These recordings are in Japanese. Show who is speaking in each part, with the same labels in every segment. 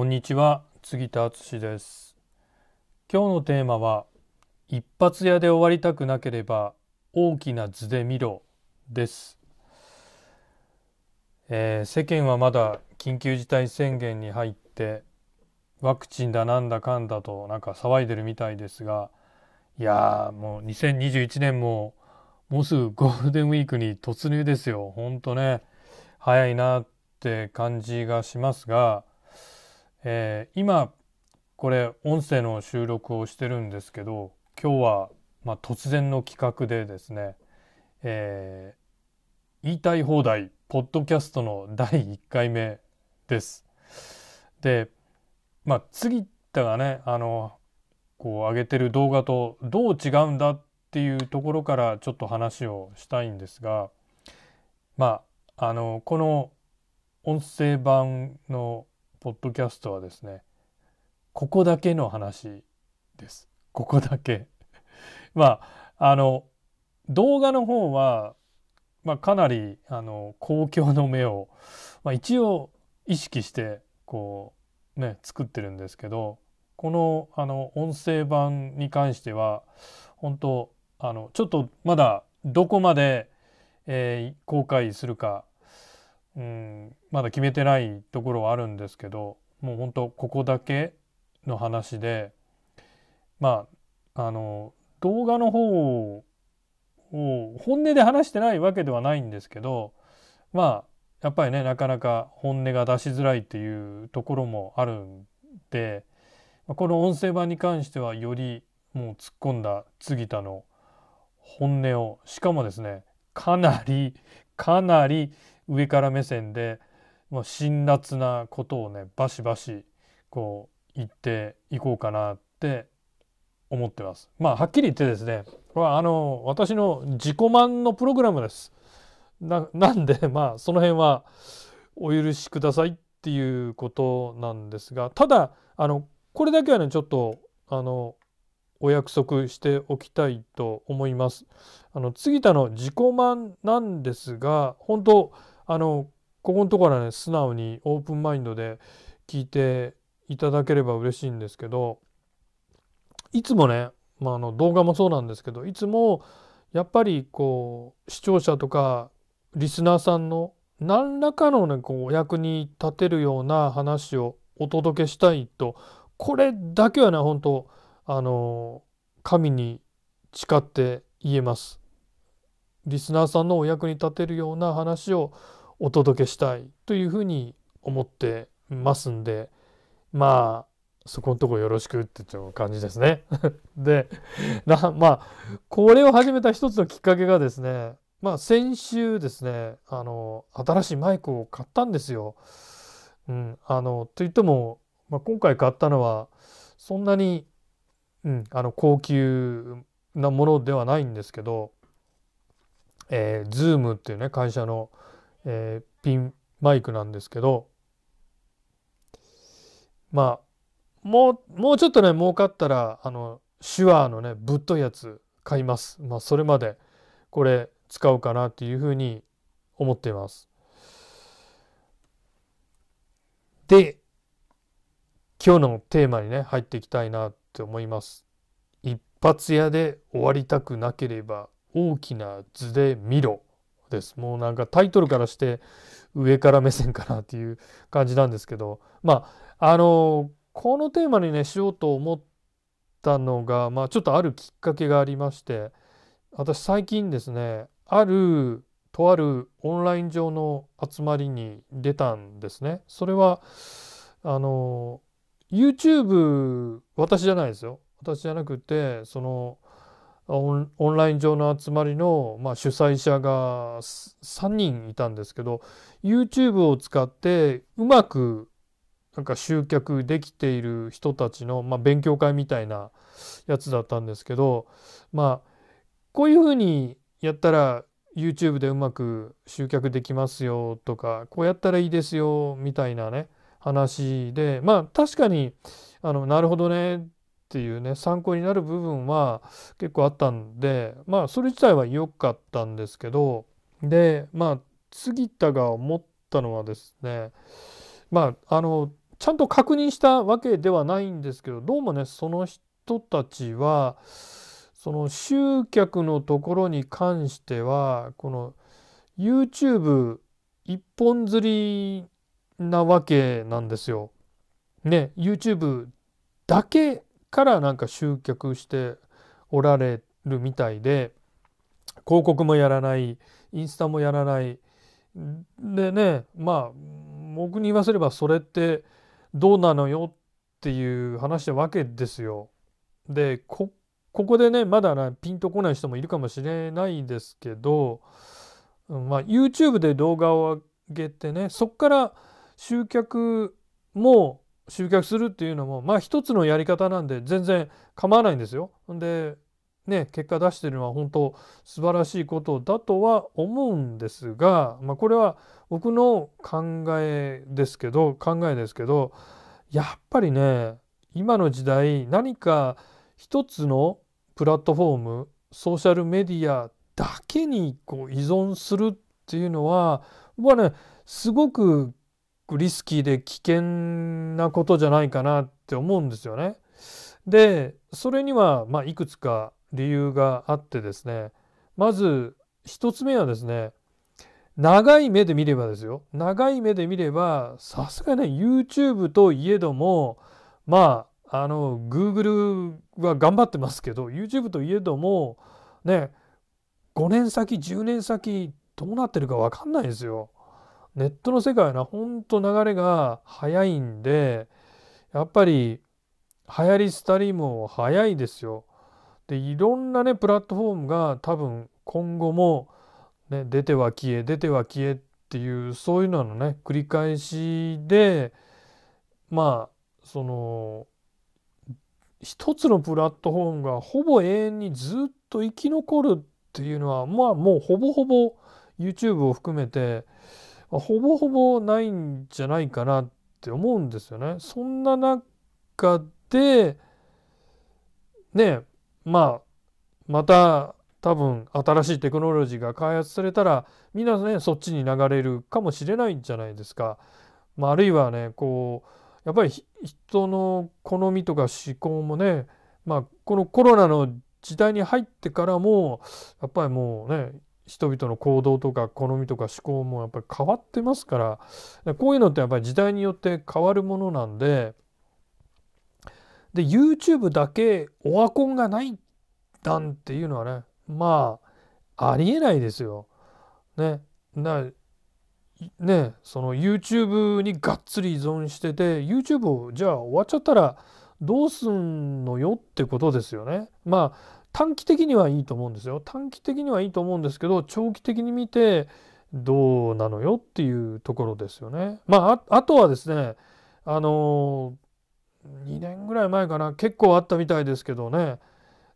Speaker 1: こんにちは杉田敦です。今日のテーマは一発屋で終わりたくなければ大きな図で見ろです、えー世間はまだ緊急事態宣言に入ってワクチンだなんだかんだとなんか騒いでるみたいですがいやもう2021年ももうすぐゴールデンウィークに突入ですよ。ほんとね早いなって感じがしますが、えー今これ音声の収録をしてるんですけど今日は、まあ、突然の企画でですね、えー言いたい放題ポッドキャストの第1回目です。でまあ杉田がねあのこう上げてる動画とどう違うんだっていうところからちょっと話をしたいんですがまああのこの音声版のポッドキャストはですねここだけの話です。ここだけ。まああの動画の方は、まあ、かなりあの公共の目を、まあ、一応意識してこうね作ってるんですけどこのあの音声版に関しては本当あのちょっとまだどこまで、えー公開するかうん。まだ決めてないところはあるんですけどもう本当ここだけの話でまああの動画の方を本音で話してないわけではないんですけどまあやっぱりねなかなか本音が出しづらいっていうところもあるんでこの音声版に関してはよりもう突っ込んだ杉田の本音をしかもですねかなりかなり上から目線でもう辛辣なことをねバシバシこう言っていこうかなって思ってます。まあはっきり言ってですねこれはあの私の自己満のプログラムです。ななんでまあその辺はお許しくださいっていうことなんですがただあのこれだけはねちょっとあのお約束しておきたいと思います。あの杉田の自己満なんですが本当あのここのところはね素直にオープンマインドで聞いていただければ嬉しいんですけどいつもね、まあ、あの動画もそうなんですけどいつもやっぱりこう視聴者とかリスナーさんの何らかのねこうお役に立てるような話をお届けしたいとこれだけはね本当あの神に誓って言えます。リスナーさんのお役に立てるような話をお届けしたいというふうに思ってますんでまあそこのとこよろしくっていう感じですね。でなまあこれを始めた一つのきっかけがですねまあ先週ですねあの新しいマイクを買ったんですよ。うん、あのといっても、まあ、今回買ったのはそんなに、うん、あの高級なものではないんですけど、えー、Zoom っていうね会社の、えーピンマイクなんですけどまあもうもうちょっとね儲かったらあの手話のねぶっといやつ買います。まあそれまでこれ使うかなっていうふうに思っています。で今日のテーマにね入っていきたいなって思います。一発屋で終わりたくなければ大きな図で見ろです。もうなんかタイトルからして上から目線かなっていう感じなんですけどまああのこのテーマにねしようと思ったのがまあちょっとあるきっかけがありまして私最近ですねあるとあるオンライン上の集まりに出たんですね。それはあの YouTube 私じゃないですよ。私じゃなくてそのオンライン上の集まりの、まあ、主催者が3人いたんですけど YouTube を使ってうまくなんか集客できている人たちの、まあ、勉強会みたいなやつだったんですけどまあこういうふうにやったら YouTube でうまく集客できますよとかこうやったらいいですよみたいなね話でまあ確かにあのなるほどねっていうね参考になる部分は結構あったんでまあそれ自体は良かったんですけどでまあ杉田が思ったのはですねまああのちゃんと確認したわけではないんですけどどうもねその人たちはその集客のところに関してはこの YouTube 一本釣りなわけなんですよ。ね YouTube だけからなんか集客しておられるみたいで広告もやらないインスタもやらないでねまあ僕に言わせればそれってどうなのよっていう話なわけですよ。でここでねまだなピンとこない人もいるかもしれないですけど、まあ、YouTube で動画を上げてねそっから集客も集客するっていうのもまあ一つのやり方なんで全然構わないんですよ。でね結果出してるのは本当素晴らしいことだとは思うんですが、まあ、これは僕の考えですけど考えですけどやっぱりね今の時代何か一つのプラットフォームソーシャルメディアだけにこう依存するっていうのは僕はねすごくリスキーで危険なことじゃないかなって思うんですよね。でそれにはまあいくつか理由があってですねまず1つ目はですね長い目で見ればですよ長い目で見ればさすがね YouTube といえどもまああの Google は頑張ってますけど YouTube といえどもね5年先10年先どうなってるか分かんないですよ。ネットの世界はなほんと流れが早いんでやっぱり流行り廃りも早いですよ。でいろんなねプラットフォームが多分今後も、ね、出ては消え出ては消えっていうそういうののね繰り返しでまあその一つのプラットフォームがほぼ永遠にずっと生き残るっていうのはまあもうほぼほぼ YouTube を含めてほぼほぼないんじゃないかなって思うんですよね。そんな中でねまあまた多分新しいテクノロジーが開発されたらみんなねそっちに流れるかもしれないんじゃないですか。まあ、あるいはねこうやっぱり人の好みとか思考もね、まあ、このコロナの時代に入ってからもやっぱりもうね人々の行動とか好みとか思考もやっぱり変わってますからこういうのってやっぱり時代によって変わるものなんでで YouTube だけオワコンがないなんていうのはねまあありえないですよ。ね。なねその YouTube にがっつり依存してて YouTube をじゃあ終わっちゃったらどうすんのよってことですよね。まあ短期的にはいいと思うんですよ。短期的にはいいと思うんですけど長期的に見てどうなのよっていうところですよね。まああとはですねあの2年ぐらい前かな結構あったみたいですけどね、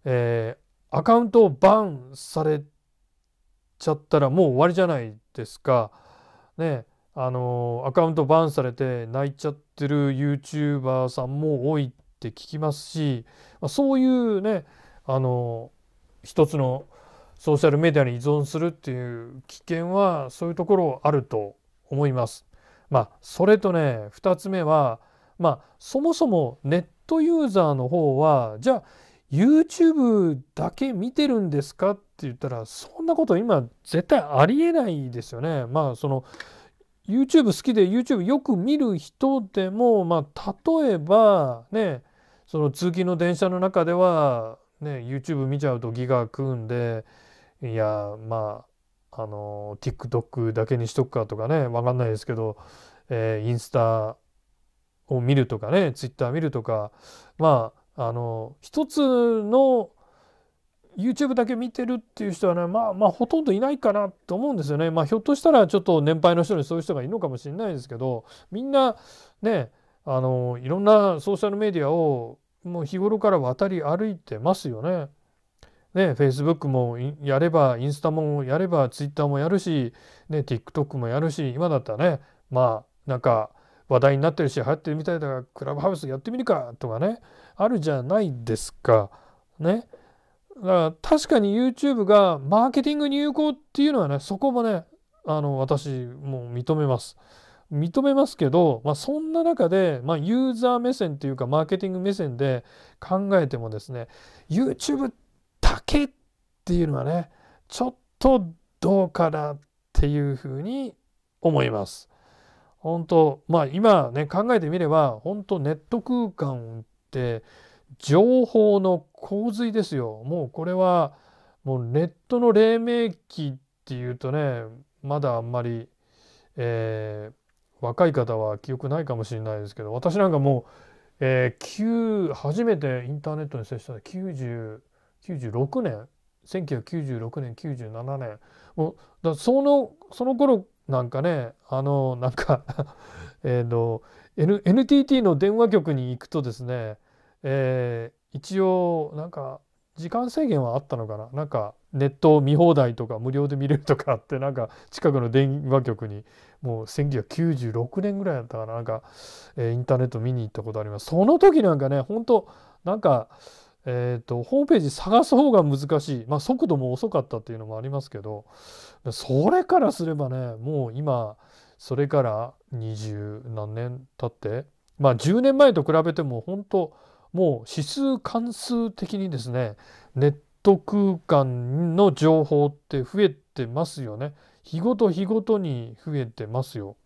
Speaker 1: えー、アカウントをバンされちゃったらもう終わりじゃないですか。ねあのアカウントバンされて泣いちゃってる YouTuber さんも多いって聞きますし、まあ、そういうねあの一つのソーシャルメディアに依存するっていう危険はそういうところあると思います。まあそれとね2つ目はまあそもそもネットユーザーの方はじゃあ YouTube だけ見てるんですかって言ったらそんなこと今絶対ありえないですよね。まあその YouTube 好きで YouTube よく見る人でもまあ例えばねその通勤の電車の中ではね YouTube 見ちゃうとギガ食うんでいやまああの TikTok だけにしとくかとかね分かんないですけど、えー、インスタを見るとかねツイッター見るとかまああの一つの YouTube だけ見てるっていう人はねまあまあほとんどいないかなと思うんですよね。まあひょっとしたらちょっと年配の人にそういう人がいるのかもしれないですけどみんなねあのいろんなソーシャルメディアをもう日頃から渡り歩いてますよね。ね、Facebook もやればインスタもやれば Twitter もやるし、ね、TikTok もやるし今だったらねまあなんか話題になってるし流行ってるみたいだからクラブハウスやってみるかとかねあるじゃないですか。ね。だから確かに YouTube がマーケティングに有効っていうのはねそこもねあの私もう認めます。認めますけど、まあ、そんな中で、まあ、ユーザー目線っていうかマーケティング目線で考えてもですね YouTube だけっていうのはねちょっとどうかなっていうふうに思います。本当まあ今ね考えてみれば本当ネット空間って情報の洪水ですよ。もうこれはもうネットの黎明期っていうとねまだあんまり、えー、若い方は記憶ないかもしれないですけど私なんかもう、えー、初めてインターネットに接したのは96年1996年97年もうだそのその頃なんかねあのなんか えの、N、NTT の電話局に行くとですね、えー、一応なんか時間制限はあったのかな。なんかネット見放題とか無料で見れるとかってなんか近くの電話局にもう1996年ぐらいだったかななんか、インターネット見に行ったことあります。その時なんかね本当なんかえーと、ホームページ探す方が難しい、まあ、速度も遅かったっていうのもありますけどそれからすればねもう今それから二十何年経ってまあ10年前と比べても本当もう指数関数的にですねネット空間の情報って増えてますよね日ごと日ごとに増えてますよ。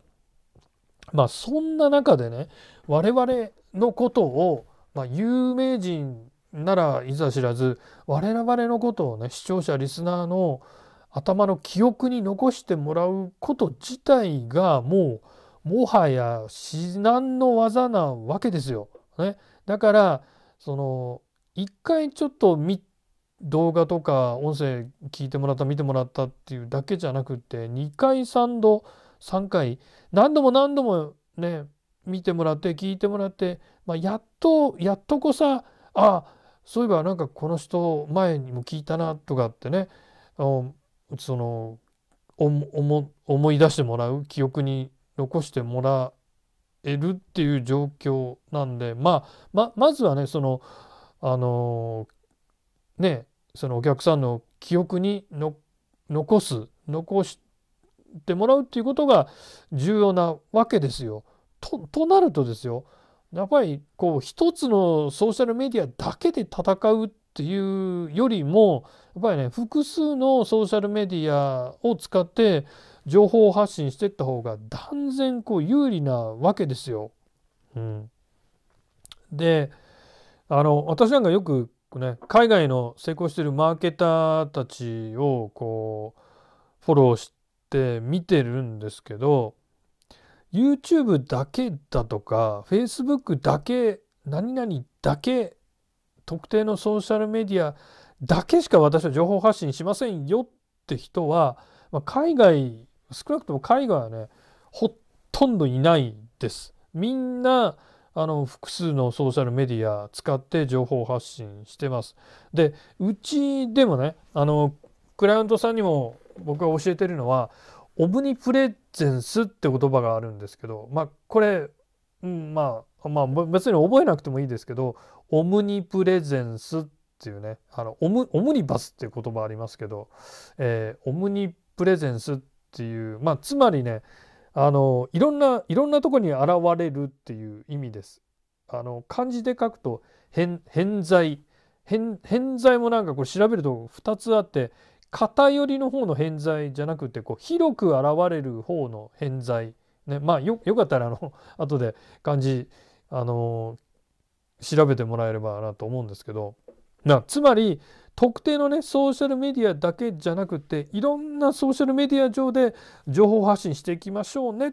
Speaker 1: まあそんな中でね我々のことを、まあ、有名人ならいざ知らず我々のことをね視聴者リスナーの頭の記憶に残してもらうこと自体がもうもはや至難の技なわけですよ。ね、だからその一回ちょっと動画とか音声聞いてもらった見てもらったっていうだけじゃなくて2回3度3回何度も何度もね見てもらって聞いてもらって、まあ、やっとやっとこさあそういえばなんかこの人前にも聞いたなとかってねその思い出してもらう記憶に残してもらえるっていう状況なんで、まあ、ままずはねそのあのねそのお客さんの記憶に残す残してもらうっていうことが重要なわけですよ。ととなるとですよやっぱりこう一つのソーシャルメディアだけで戦うっていうよりもやっぱりね複数のソーシャルメディアを使って情報発信していった方が断然こう有利なわけですよ。うん、であの私なんかよくね海外の成功してるマーケターたちをこうフォローして見てるんですけど YouTube だけだとか Facebook だけ何々だけ特定のソーシャルメディアだけしか私は情報発信しませんよって人は、まあ、海外少なくとも海外はねほとんどいないです。みんなあの複数のソーシャルメディア使って情報発信してます。でうちでもねあのクライアントさんにも僕が教えてるのはオムニプレゼンスって言葉があるんですけどまあこれ、うん、まあまあ別に覚えなくてもいいですけどオムニプレゼンスっていうねあのオムオムニバスっていう言葉ありますけど、えー、オムニプレゼンスっていうまあつまりねあのいろんないろんなとこに現れるっていう意味です。あの漢字で書くと偏在偏在もなんかこれ調べると2つあって偏りの方の偏在じゃなくてこう広く現れる方の偏在、ね、まあよよかったらあの 後で漢字あの調べてもらえればなと思うんですけど。なつまり特定のねソーシャルメディアだけじゃなくていろんなソーシャルメディア上で情報発信していきましょうねっ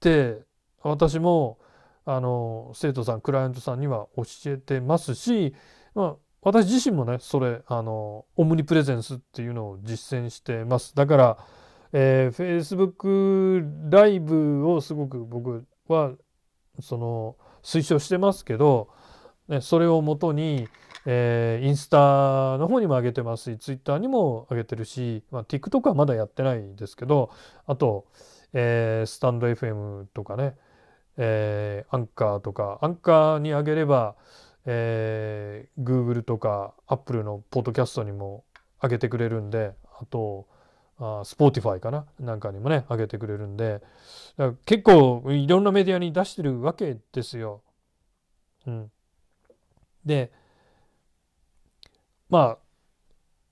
Speaker 1: て私もあの生徒さんクライアントさんには教えてますし、まあ、私自身もねそれあのオムニプレゼンスっていうのを実践してます。だから、えー、Facebook ライブをすごく僕はその推奨してますけど、ね、それをもとに、えー、インスタの方にも上げてますし Twitter にも上げてるし、まあ、TikTok はまだやってないですけどあと、えー、スタンド FM とかね、えー、アンカーとかアンカーに上げればえー、Google とか Apple のポッドキャストにも上げてくれるんであとあ Spotify かななんかにもね上げてくれるんで結構いろんなメディアに出してるわけですよ。うん、でま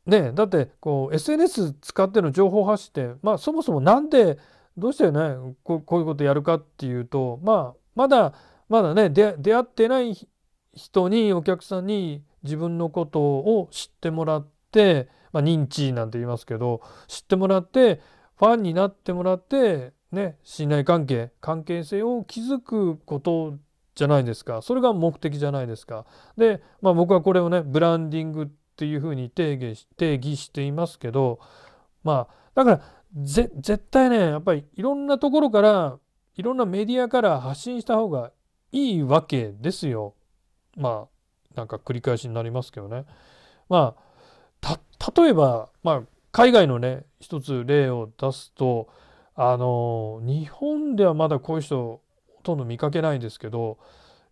Speaker 1: あねだってこう SNS 使っての情報発信ってまあそもそもなんでどうしてねここういうことやるかっていうとまあまだまだね出会ってない人にお客さんに自分のことを知ってもらって、まあ、認知なんて言いますけど知ってもらってファンになってもらってね信頼関係関係性を築くことじゃないですかそれが目的じゃないですか。で、まあ、僕はこれをねブランディングっていうふうに定義定義していますけどまあだから絶対ねやっぱりいろんなところからいろんなメディアから発信した方がいいわけですよ。まあなんか繰り返しになりますけどね。まあ例えば、まあ、海外のね一つ例を出すとあの日本ではまだこういう人ほとんど見かけないんですけど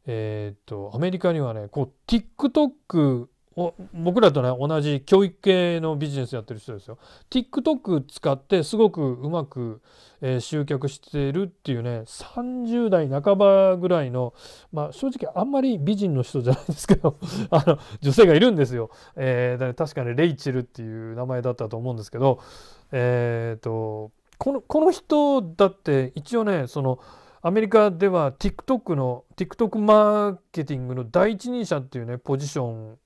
Speaker 1: えっ、とアメリカにはねこう TikTok 僕らとね同じ教育系のビジネスやってる人ですよ。TikTok 使ってすごくうまく、えー、集客してるっていうね30代半ばぐらいのまあ正直あんまり美人の人じゃないですけど あの女性がいるんですよ。えー、確かにレイチェルっていう名前だったと思うんですけどえ、ー、とこのこの人だって一応ねそのアメリカでは TikTok の TikTok マーケティングの第一人者っていうねポジション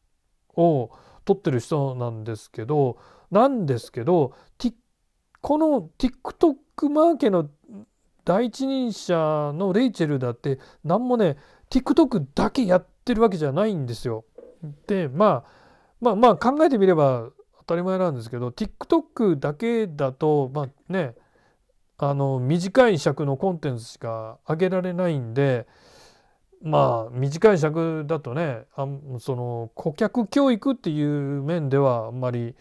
Speaker 1: を取ってる人なんですけどなんですけどこの TikTok マーケの第一人者のレイチェルだって何もね TikTok だけやってるわけじゃないんですよ。でまあまあまあ考えてみれば当たり前なんですけど TikTok だけだとまあねあの短い尺のコンテンツしか上げられないんでまあ短い尺だとねあその顧客教育っていう面ではあんまり、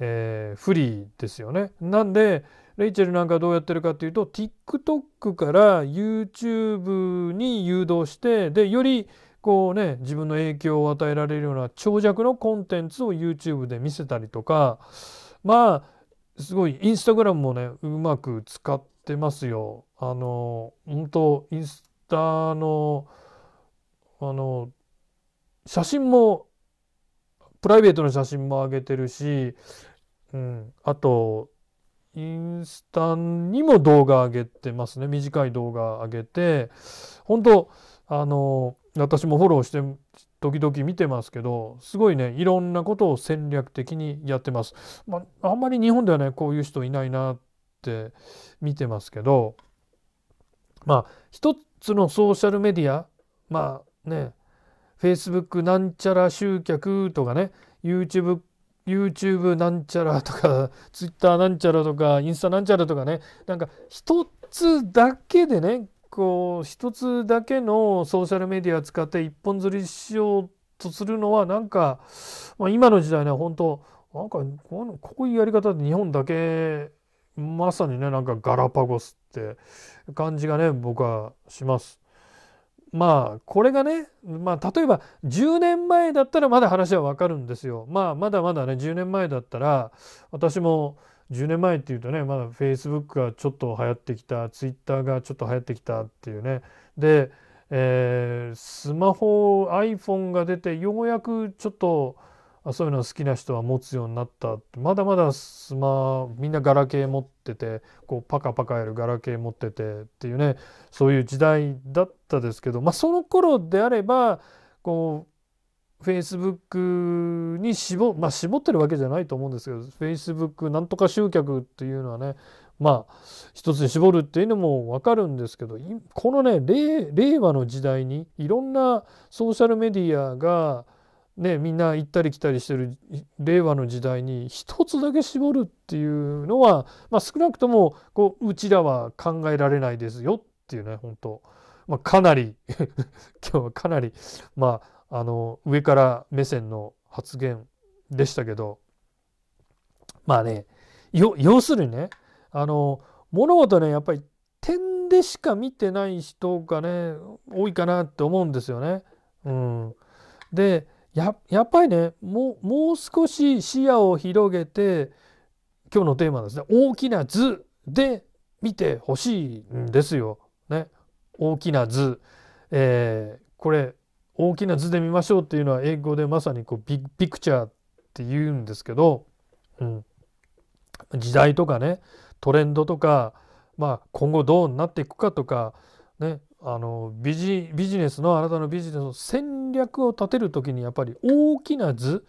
Speaker 1: えー、不利ですよね。なんでレイチェルなんかどうやってるかっていうと TikTok から YouTube に誘導してでよりこうね自分の影響を与えられるような長尺のコンテンツを YouTube で見せたりとかまあすごいインスタグラムもねうまく使ってますよ。あの本当インスタのあの写真もプライベートの写真も上げてるし、うん、あとインスタにも動画上げてますね短い動画上げて本当あの私もフォローして時々見てますけどすごいねいろんなことを戦略的にやってます。まあ、あんまり日本ではねこういう人いないなって見てますけどまあ一つのソーシャルメディアまあね。Facebook なんちゃら集客とかね。YouTube YouTube なんちゃらとか Twitter なんちゃらとかインスタなんちゃらとかね。なんか一つだけでねこう一つだけのソーシャルメディア使って一本釣りしようとするのはなんか、まあ、今の時代ね本当なんかこういうやり方で日本だけまさにねなんかガラパゴスって感じがね僕はします。まあこれがね、まあ、例えば10年前だったらまだ話はわかるんですよ。まあまだまだね10年前だったら私も10年前っていうとねまだ Facebook がちょっと流行ってきた Twitter がちょっと流行ってきたっていうねで、えー、スマホ iPhone が出てようやくちょっとそういうの好きな人は持つようになったまだまだスマみんなガラケー持っててこうパカパカやるガラケー持っててっていうねそういう時代だったですけど、まあ、その頃であればこうフェイスブックに絞,、まあ、絞ってるわけじゃないと思うんですけどフェイスブックなんとか集客っていうのはねまあ一つに絞るっていうのも分かるんですけどこのね令和の時代にいろんなソーシャルメディアがね、みんな行ったり来たりしてる令和の時代に一つだけ絞るっていうのは、まあ、少なくともこううちらは考えられないですよっていうね本当、まあ、かなり 今日はかなり、まあ、あの上から目線の発言でしたけど。まあね要するにねあの物事ねやっぱり点でしか見てない人がね多いかなって思うんですよね。うん、でややっぱりねもうもう少し視野を広げて今日のテーマですね大きな図で見てほしいんですよ。ね、大きな図、えー、これ大きな図で見ましょうっていうのは英語でまさにこうビッグピクチャーって言うんですけど、うん、時代とかねトレンドとか、まあ、今後どうなっていくかとか、ね、あのビジビジネスのあなたのビジネスの戦略を立てる時にやっぱり大きな図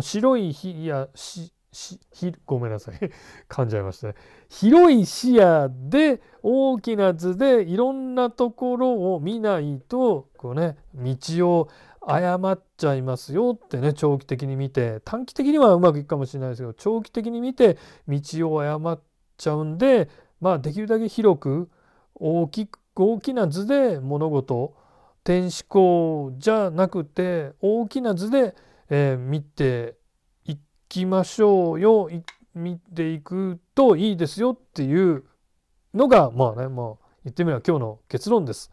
Speaker 1: 白い火やししごめんなさい。噛んじゃいましたね。広い視野で大きな図でいろんなところを見ないとこうね道を誤っちゃいますよってね長期的に見て短期的にはうまくいくかもしれないですけど長期的に見て道を誤っちゃうんでまあできるだけ広く大きく大きな図で物事天使項じゃなくて大きな図で、えー、見ていきましょうよ見ていくといいですよっていうのがまあねまあ言ってみれば今日の結論です。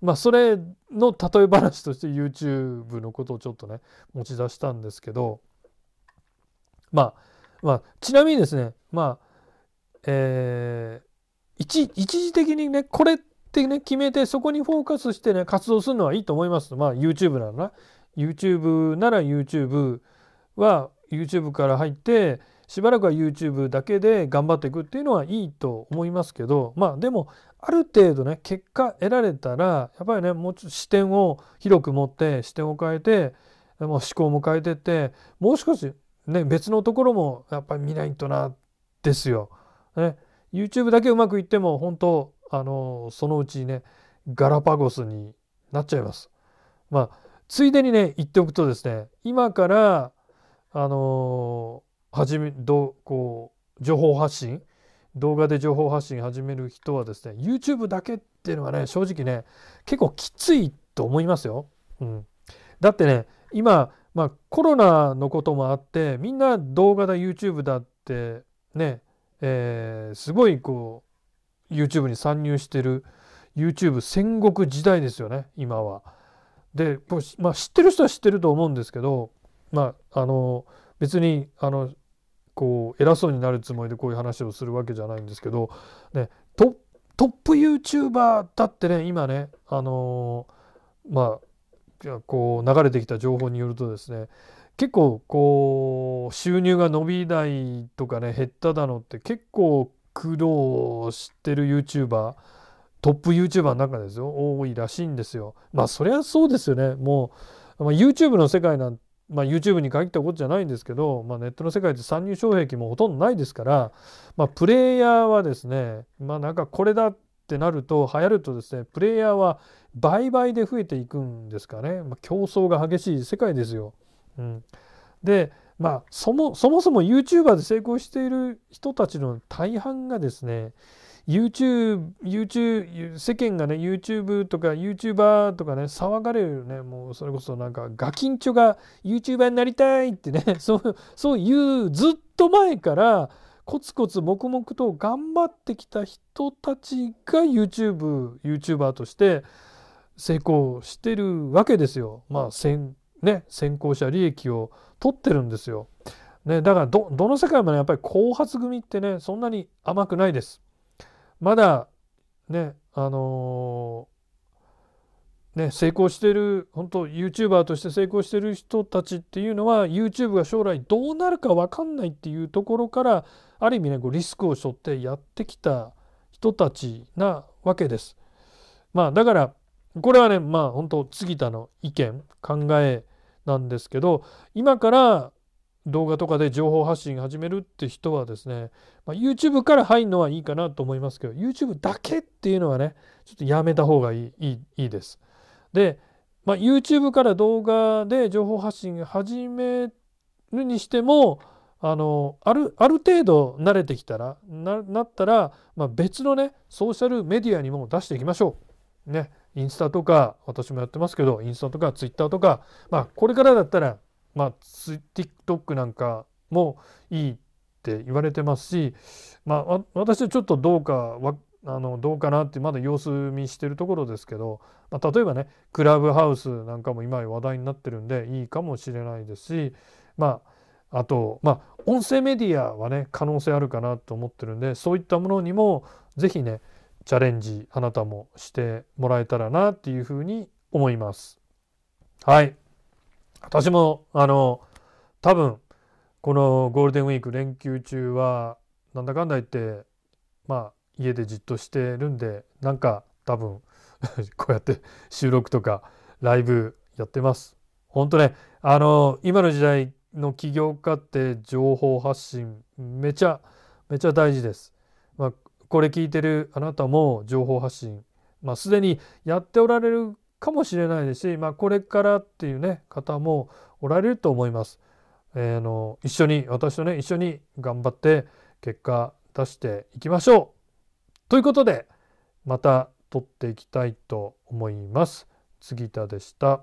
Speaker 1: まあそれの例え話として YouTube のことをちょっとね持ち出したんですけどまあまあちなみにですねまあえー、一一時的にねこれってね決めてそこにフォーカスしてね活動するのはいいと思います。まあ YouTube ならな YouTube なら YouTube は YouTube から入ってしばらくは YouTube だけで頑張っていくっていうのはいいと思いますけどまあでもある程度ね結果得られたらやっぱりねもうちょっと視点を広く持って視点を変えてもう思考も変えてってもう少しね別のところもやっぱり見ないとなですよ。ね、YouTube だけうまくいっても本当あのそのうちねガラパゴスになっちゃいます。まあついでにね言っておくとですね今からあの始めどこう情報発信動画で情報発信始める人はですね YouTube だけっていうのはね正直ね結構きついと思いますよ。うん、だってね今、まあ、コロナのこともあってみんな動画だ YouTube だってね、えー、すごいこう YouTube に参入してる YouTube 戦国時代ですよね今は。で、まあ、知ってる人は知ってると思うんですけど、まあ、あの別にあのこう偉そうになるつもりでこういう話をするわけじゃないんですけど、ね、トップ YouTuber だってね今ねあのまあこう流れてきた情報によるとですね結構こう収入が伸びないとかね減っただのって結構苦労してる YouTuber トップ YouTuber の中ですよ多いらしいんですよ。まあそりゃそうですよねもう、まあ、YouTube の世界なんまあ、YouTube に限ったことじゃないんですけど、まあ、ネットの世界で参入障壁もほとんどないですから、まあ、プレイヤーはですねまあなんかこれだってなると流行るとですねプレイヤーは倍々で増えていくんですかね、まあ、競争が激しい世界ですよ。うん、でまあそもそもそも YouTuber で成功している人たちの大半がですね YouTube、YouTube、世間がね、YouTube とか YouTuber とかね、騒がれるね、もうそれこそなんか、ガキンチョが YouTuber になりたいってね、そうそういうずっと前からコツコツ黙々と頑張ってきた人たちが YouTube、YouTuber として成功してるわけですよ。まあ、ね、先行者利益を取ってるんですよ。ね、だからどの世界もねやっぱり後発組ってねそんなに甘くないです。まだねあのー、ね成功してる本当 YouTuber として成功してる人たちっていうのは YouTube が将来どうなるか分かんないっていうところからある意味ねこうリスクを背負ってやってきた人たちなわけです。まあだからこれはねまあ本当杉田の意見考えなんですけど今から動画とかで情報発信始めるって人はですね、まあ、YouTube から入るのはいいかなと思いますけど YouTube だけっていうのはねちょっとやめた方がいいいいいいです。で、まあ、YouTube から動画で情報発信始めるにしてもあのあるある程度慣れてきたらななったら、まあ、別のねソーシャルメディアにも出していきましょう。ね、インスタとか私もやってますけどインスタとかツイッターとかまあこれからだったらまあ TikTok なんかもいいって言われてますしまあ私はちょっとどうかわあのどうかなってまだ様子見してるところですけど、まあ、例えばねクラブハウスなんかも今話題になってるんでいいかもしれないですしまああとまあ音声メディアはね可能性あるかなと思ってるんでそういったものにも是非ねチャレンジあなたもしてもらえたらなっていうふうに思います。はい私もあの多分このゴールデンウィーク連休中はなんだかんだ言ってまあ家でじっとしてるんでなんか多分 こうやって 収録とかライブやってます。本当ねあの今の時代の起業家って情報発信めちゃめちゃ大事です。まあ、これ聞いてるあなたも情報発信、まあ、すでにやっておられるかもしれないですし、まあ、これからっていうね方もおられると思います。えー、あの一緒に私とね一緒に頑張って結果出していきましょうということでまた撮っていきたいと思います。杉田でした。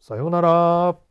Speaker 1: さようなら。